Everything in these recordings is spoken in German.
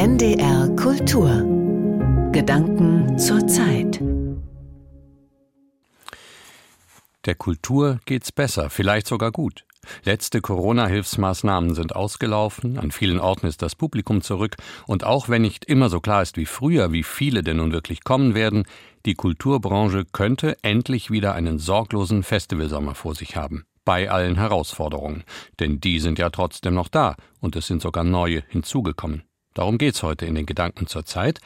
NDR Kultur Gedanken zur Zeit Der Kultur geht's besser, vielleicht sogar gut. Letzte Corona-Hilfsmaßnahmen sind ausgelaufen, an vielen Orten ist das Publikum zurück, und auch wenn nicht immer so klar ist wie früher, wie viele denn nun wirklich kommen werden, die Kulturbranche könnte endlich wieder einen sorglosen Festivalsommer vor sich haben. Bei allen Herausforderungen. Denn die sind ja trotzdem noch da und es sind sogar neue hinzugekommen. Darum geht's heute in den Gedanken zur Zeit.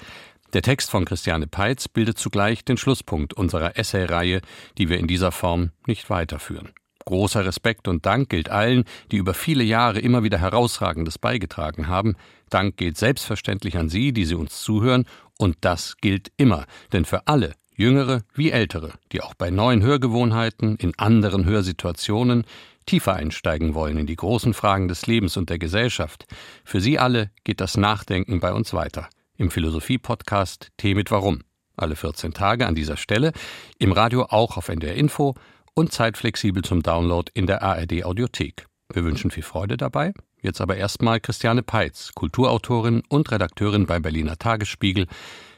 Der Text von Christiane Peitz bildet zugleich den Schlusspunkt unserer Essay-Reihe, die wir in dieser Form nicht weiterführen. Großer Respekt und Dank gilt allen, die über viele Jahre immer wieder Herausragendes beigetragen haben. Dank gilt selbstverständlich an Sie, die Sie uns zuhören, und das gilt immer, denn für alle, Jüngere wie Ältere, die auch bei neuen Hörgewohnheiten, in anderen Hörsituationen tiefer einsteigen wollen in die großen Fragen des Lebens und der Gesellschaft, für Sie alle geht das Nachdenken bei uns weiter. Im Philosophie-Podcast Tee mit Warum. Alle 14 Tage an dieser Stelle, im Radio auch auf NDR Info und zeitflexibel zum Download in der ARD Audiothek. Wir wünschen viel Freude dabei. Jetzt aber erstmal Christiane Peitz, Kulturautorin und Redakteurin beim Berliner Tagesspiegel,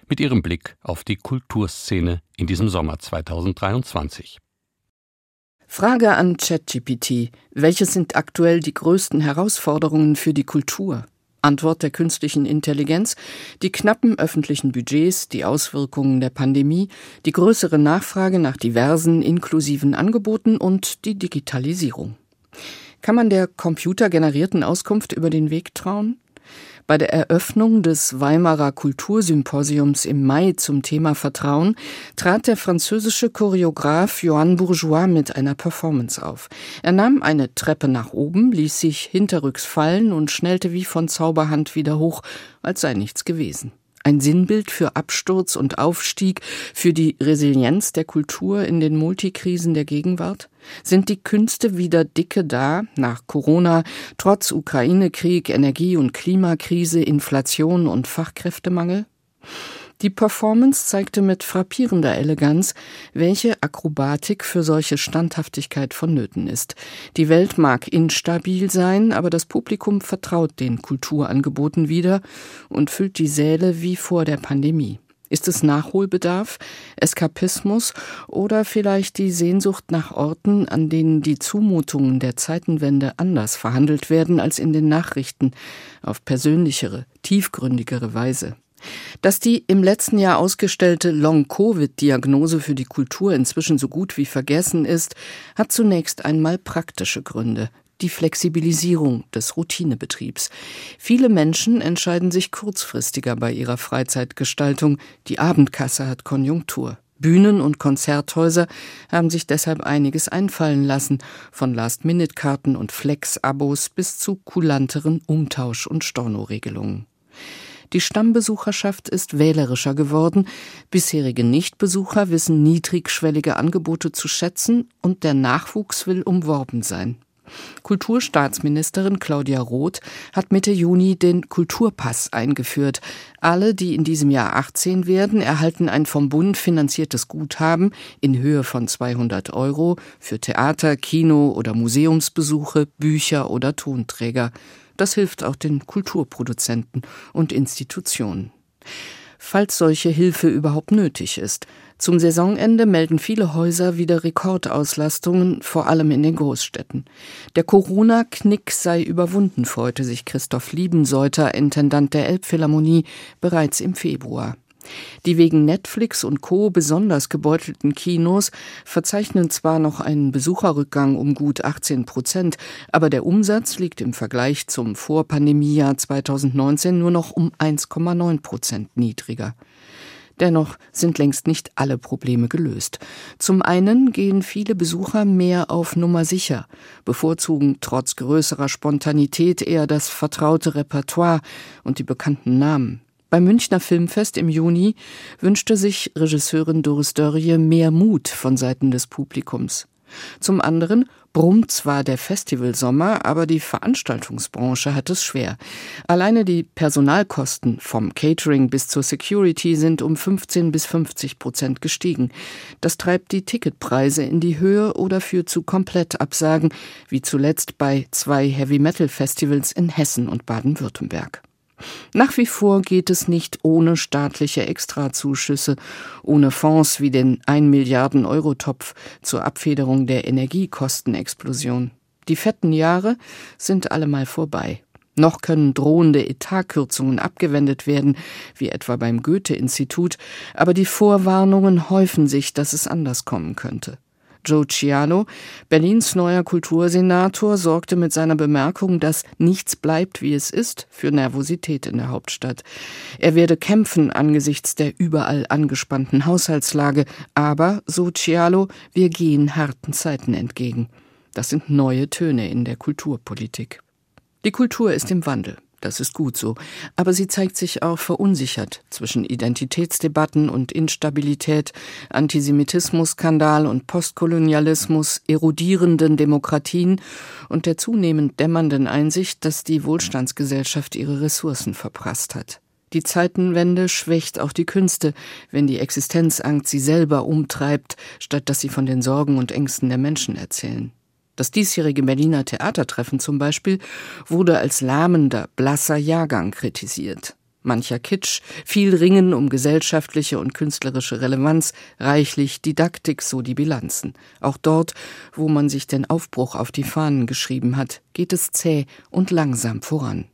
mit ihrem Blick auf die Kulturszene in diesem Sommer 2023. Frage an ChatGPT. Welche sind aktuell die größten Herausforderungen für die Kultur? Antwort der künstlichen Intelligenz, die knappen öffentlichen Budgets, die Auswirkungen der Pandemie, die größere Nachfrage nach diversen inklusiven Angeboten und die Digitalisierung. Kann man der computergenerierten Auskunft über den Weg trauen? Bei der Eröffnung des Weimarer Kultursymposiums im Mai zum Thema Vertrauen trat der französische Choreograf Johann Bourgeois mit einer Performance auf. Er nahm eine Treppe nach oben, ließ sich hinterrücks fallen und schnellte wie von Zauberhand wieder hoch, als sei nichts gewesen ein Sinnbild für Absturz und Aufstieg, für die Resilienz der Kultur in den Multikrisen der Gegenwart? Sind die Künste wieder dicke da, nach Corona, trotz Ukraine-Krieg, Energie- und Klimakrise, Inflation und Fachkräftemangel? Die Performance zeigte mit frappierender Eleganz, welche Akrobatik für solche Standhaftigkeit vonnöten ist. Die Welt mag instabil sein, aber das Publikum vertraut den Kulturangeboten wieder und füllt die Säle wie vor der Pandemie. Ist es Nachholbedarf, Eskapismus oder vielleicht die Sehnsucht nach Orten, an denen die Zumutungen der Zeitenwende anders verhandelt werden als in den Nachrichten, auf persönlichere, tiefgründigere Weise? Dass die im letzten Jahr ausgestellte Long-Covid-Diagnose für die Kultur inzwischen so gut wie vergessen ist, hat zunächst einmal praktische Gründe. Die Flexibilisierung des Routinebetriebs. Viele Menschen entscheiden sich kurzfristiger bei ihrer Freizeitgestaltung. Die Abendkasse hat Konjunktur. Bühnen und Konzerthäuser haben sich deshalb einiges einfallen lassen, von Last-Minute-Karten und Flex-Abos bis zu kulanteren Umtausch- und Stornoregelungen. Die Stammbesucherschaft ist wählerischer geworden, bisherige Nichtbesucher wissen niedrigschwellige Angebote zu schätzen und der Nachwuchs will umworben sein. Kulturstaatsministerin Claudia Roth hat Mitte Juni den Kulturpass eingeführt. Alle, die in diesem Jahr 18 werden, erhalten ein vom Bund finanziertes Guthaben in Höhe von 200 Euro für Theater, Kino oder Museumsbesuche, Bücher oder Tonträger. Das hilft auch den Kulturproduzenten und Institutionen. Falls solche Hilfe überhaupt nötig ist. Zum Saisonende melden viele Häuser wieder Rekordauslastungen, vor allem in den Großstädten. Der Corona-Knick sei überwunden, freute sich Christoph Liebenseuter, Intendant der Elbphilharmonie, bereits im Februar. Die wegen Netflix und Co. besonders gebeutelten Kinos verzeichnen zwar noch einen Besucherrückgang um gut 18 Prozent, aber der Umsatz liegt im Vergleich zum Vorpandemiejahr 2019 nur noch um 1,9 Prozent niedriger. Dennoch sind längst nicht alle Probleme gelöst. Zum einen gehen viele Besucher mehr auf Nummer sicher, bevorzugen trotz größerer Spontanität eher das vertraute Repertoire und die bekannten Namen. Beim Münchner Filmfest im Juni wünschte sich Regisseurin Doris Dörrie mehr Mut von Seiten des Publikums. Zum anderen brummt zwar der Festivalsommer, aber die Veranstaltungsbranche hat es schwer. Alleine die Personalkosten vom Catering bis zur Security sind um 15 bis 50 Prozent gestiegen. Das treibt die Ticketpreise in die Höhe oder führt zu Komplettabsagen, wie zuletzt bei zwei Heavy Metal Festivals in Hessen und Baden-Württemberg. Nach wie vor geht es nicht ohne staatliche Extrazuschüsse, ohne Fonds wie den 1 Milliarden Euro Topf zur Abfederung der Energiekostenexplosion. Die fetten Jahre sind allemal vorbei. Noch können drohende Etatkürzungen abgewendet werden, wie etwa beim Goethe-Institut, aber die Vorwarnungen häufen sich, dass es anders kommen könnte. Joe Cialo, Berlins neuer Kultursenator, sorgte mit seiner Bemerkung, dass nichts bleibt, wie es ist, für Nervosität in der Hauptstadt. Er werde kämpfen angesichts der überall angespannten Haushaltslage, aber, so Cialo, wir gehen harten Zeiten entgegen. Das sind neue Töne in der Kulturpolitik. Die Kultur ist im Wandel. Das ist gut so. Aber sie zeigt sich auch verunsichert zwischen Identitätsdebatten und Instabilität, Antisemitismus-Skandal und Postkolonialismus, erodierenden Demokratien und der zunehmend dämmernden Einsicht, dass die Wohlstandsgesellschaft ihre Ressourcen verprasst hat. Die Zeitenwende schwächt auch die Künste, wenn die Existenzangst sie selber umtreibt, statt dass sie von den Sorgen und Ängsten der Menschen erzählen. Das diesjährige Berliner Theatertreffen zum Beispiel wurde als lahmender, blasser Jahrgang kritisiert. Mancher Kitsch, viel Ringen um gesellschaftliche und künstlerische Relevanz, reichlich Didaktik, so die Bilanzen. Auch dort, wo man sich den Aufbruch auf die Fahnen geschrieben hat, geht es zäh und langsam voran.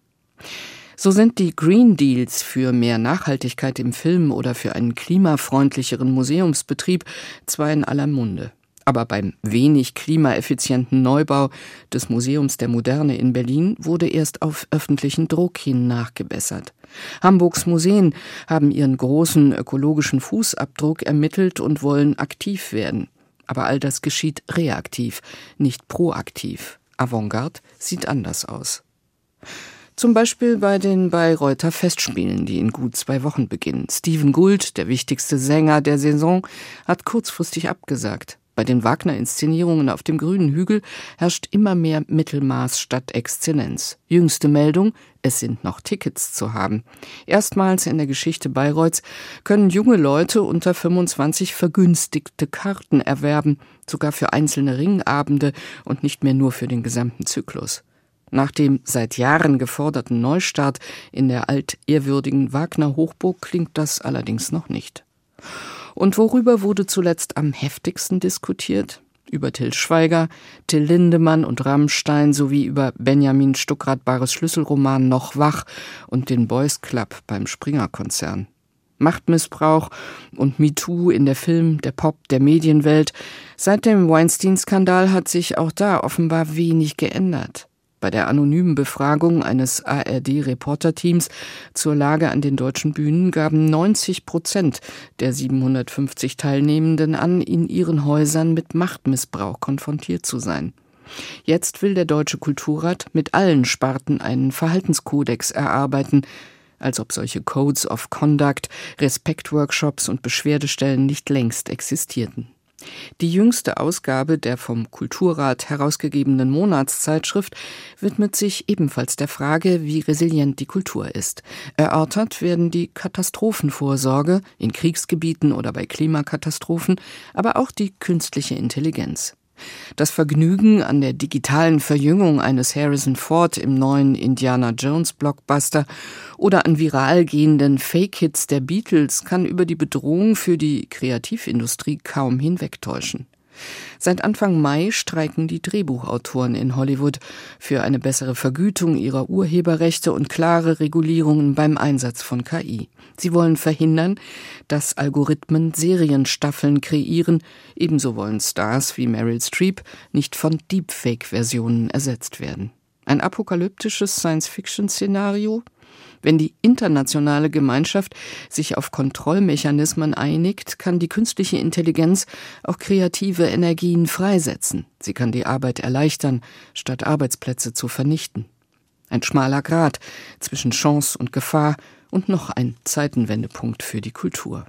So sind die Green Deals für mehr Nachhaltigkeit im Film oder für einen klimafreundlicheren Museumsbetrieb zwar in aller Munde. Aber beim wenig klimaeffizienten Neubau des Museums der Moderne in Berlin wurde erst auf öffentlichen Druck hin nachgebessert. Hamburgs Museen haben ihren großen ökologischen Fußabdruck ermittelt und wollen aktiv werden. Aber all das geschieht reaktiv, nicht proaktiv. Avantgarde sieht anders aus. Zum Beispiel bei den Bayreuther Festspielen, die in gut zwei Wochen beginnen. Steven Gould, der wichtigste Sänger der Saison, hat kurzfristig abgesagt. Bei den Wagner-Inszenierungen auf dem grünen Hügel herrscht immer mehr Mittelmaß statt Exzellenz. Jüngste Meldung, es sind noch Tickets zu haben. Erstmals in der Geschichte Bayreuths können junge Leute unter 25 vergünstigte Karten erwerben, sogar für einzelne Ringabende und nicht mehr nur für den gesamten Zyklus. Nach dem seit Jahren geforderten Neustart in der altehrwürdigen Wagner Hochburg klingt das allerdings noch nicht. Und worüber wurde zuletzt am heftigsten diskutiert? Über Till Schweiger, Till Lindemann und Rammstein sowie über Benjamin Stuckrad-Bares Schlüsselroman Noch wach und den Boys Club beim Springer-Konzern. Machtmissbrauch und MeToo in der Film, der Pop, der Medienwelt. Seit dem Weinstein-Skandal hat sich auch da offenbar wenig geändert. Bei der anonymen Befragung eines ARD-Reporterteams zur Lage an den deutschen Bühnen gaben 90 Prozent der 750 Teilnehmenden an, in ihren Häusern mit Machtmissbrauch konfrontiert zu sein. Jetzt will der Deutsche Kulturrat mit allen Sparten einen Verhaltenskodex erarbeiten, als ob solche Codes of Conduct, Respektworkshops und Beschwerdestellen nicht längst existierten. Die jüngste Ausgabe der vom Kulturrat herausgegebenen Monatszeitschrift widmet sich ebenfalls der Frage, wie resilient die Kultur ist. Erörtert werden die Katastrophenvorsorge in Kriegsgebieten oder bei Klimakatastrophen, aber auch die künstliche Intelligenz. Das Vergnügen an der digitalen Verjüngung eines Harrison Ford im neuen Indiana Jones Blockbuster oder an viral gehenden Fake-Hits der Beatles kann über die Bedrohung für die Kreativindustrie kaum hinwegtäuschen. Seit Anfang Mai streiken die Drehbuchautoren in Hollywood für eine bessere Vergütung ihrer Urheberrechte und klare Regulierungen beim Einsatz von KI. Sie wollen verhindern, dass Algorithmen Serienstaffeln kreieren, ebenso wollen Stars wie Meryl Streep nicht von Deepfake-Versionen ersetzt werden. Ein apokalyptisches Science-Fiction-Szenario? Wenn die internationale Gemeinschaft sich auf Kontrollmechanismen einigt, kann die künstliche Intelligenz auch kreative Energien freisetzen. Sie kann die Arbeit erleichtern, statt Arbeitsplätze zu vernichten. Ein schmaler Grat zwischen Chance und Gefahr und noch ein Zeitenwendepunkt für die Kultur.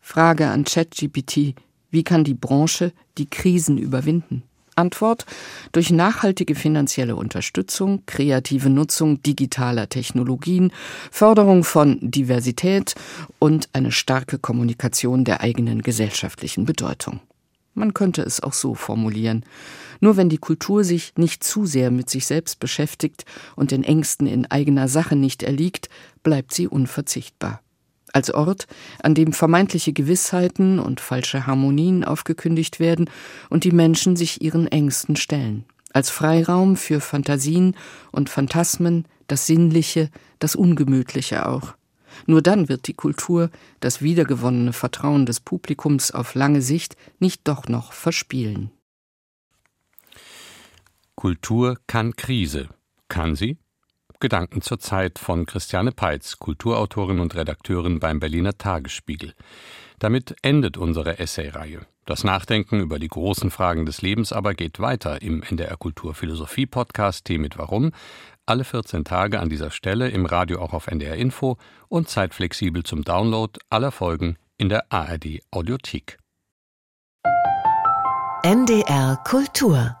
Frage an ChatGPT, wie kann die Branche die Krisen überwinden? Antwort durch nachhaltige finanzielle Unterstützung, kreative Nutzung digitaler Technologien, Förderung von Diversität und eine starke Kommunikation der eigenen gesellschaftlichen Bedeutung. Man könnte es auch so formulieren. Nur wenn die Kultur sich nicht zu sehr mit sich selbst beschäftigt und den Ängsten in eigener Sache nicht erliegt, bleibt sie unverzichtbar. Als Ort, an dem vermeintliche Gewissheiten und falsche Harmonien aufgekündigt werden und die Menschen sich ihren Ängsten stellen. Als Freiraum für Fantasien und Phantasmen, das Sinnliche, das Ungemütliche auch. Nur dann wird die Kultur das wiedergewonnene Vertrauen des Publikums auf lange Sicht nicht doch noch verspielen. Kultur kann Krise. Kann sie? Gedanken zur Zeit von Christiane Peitz, Kulturautorin und Redakteurin beim Berliner Tagesspiegel. Damit endet unsere Essay-Reihe. Das Nachdenken über die großen Fragen des Lebens aber geht weiter im NDR Kultur Philosophie Podcast Tee mit Warum. Alle 14 Tage an dieser Stelle im Radio auch auf NDR Info und zeitflexibel zum Download aller Folgen in der ARD Audiothek. NDR Kultur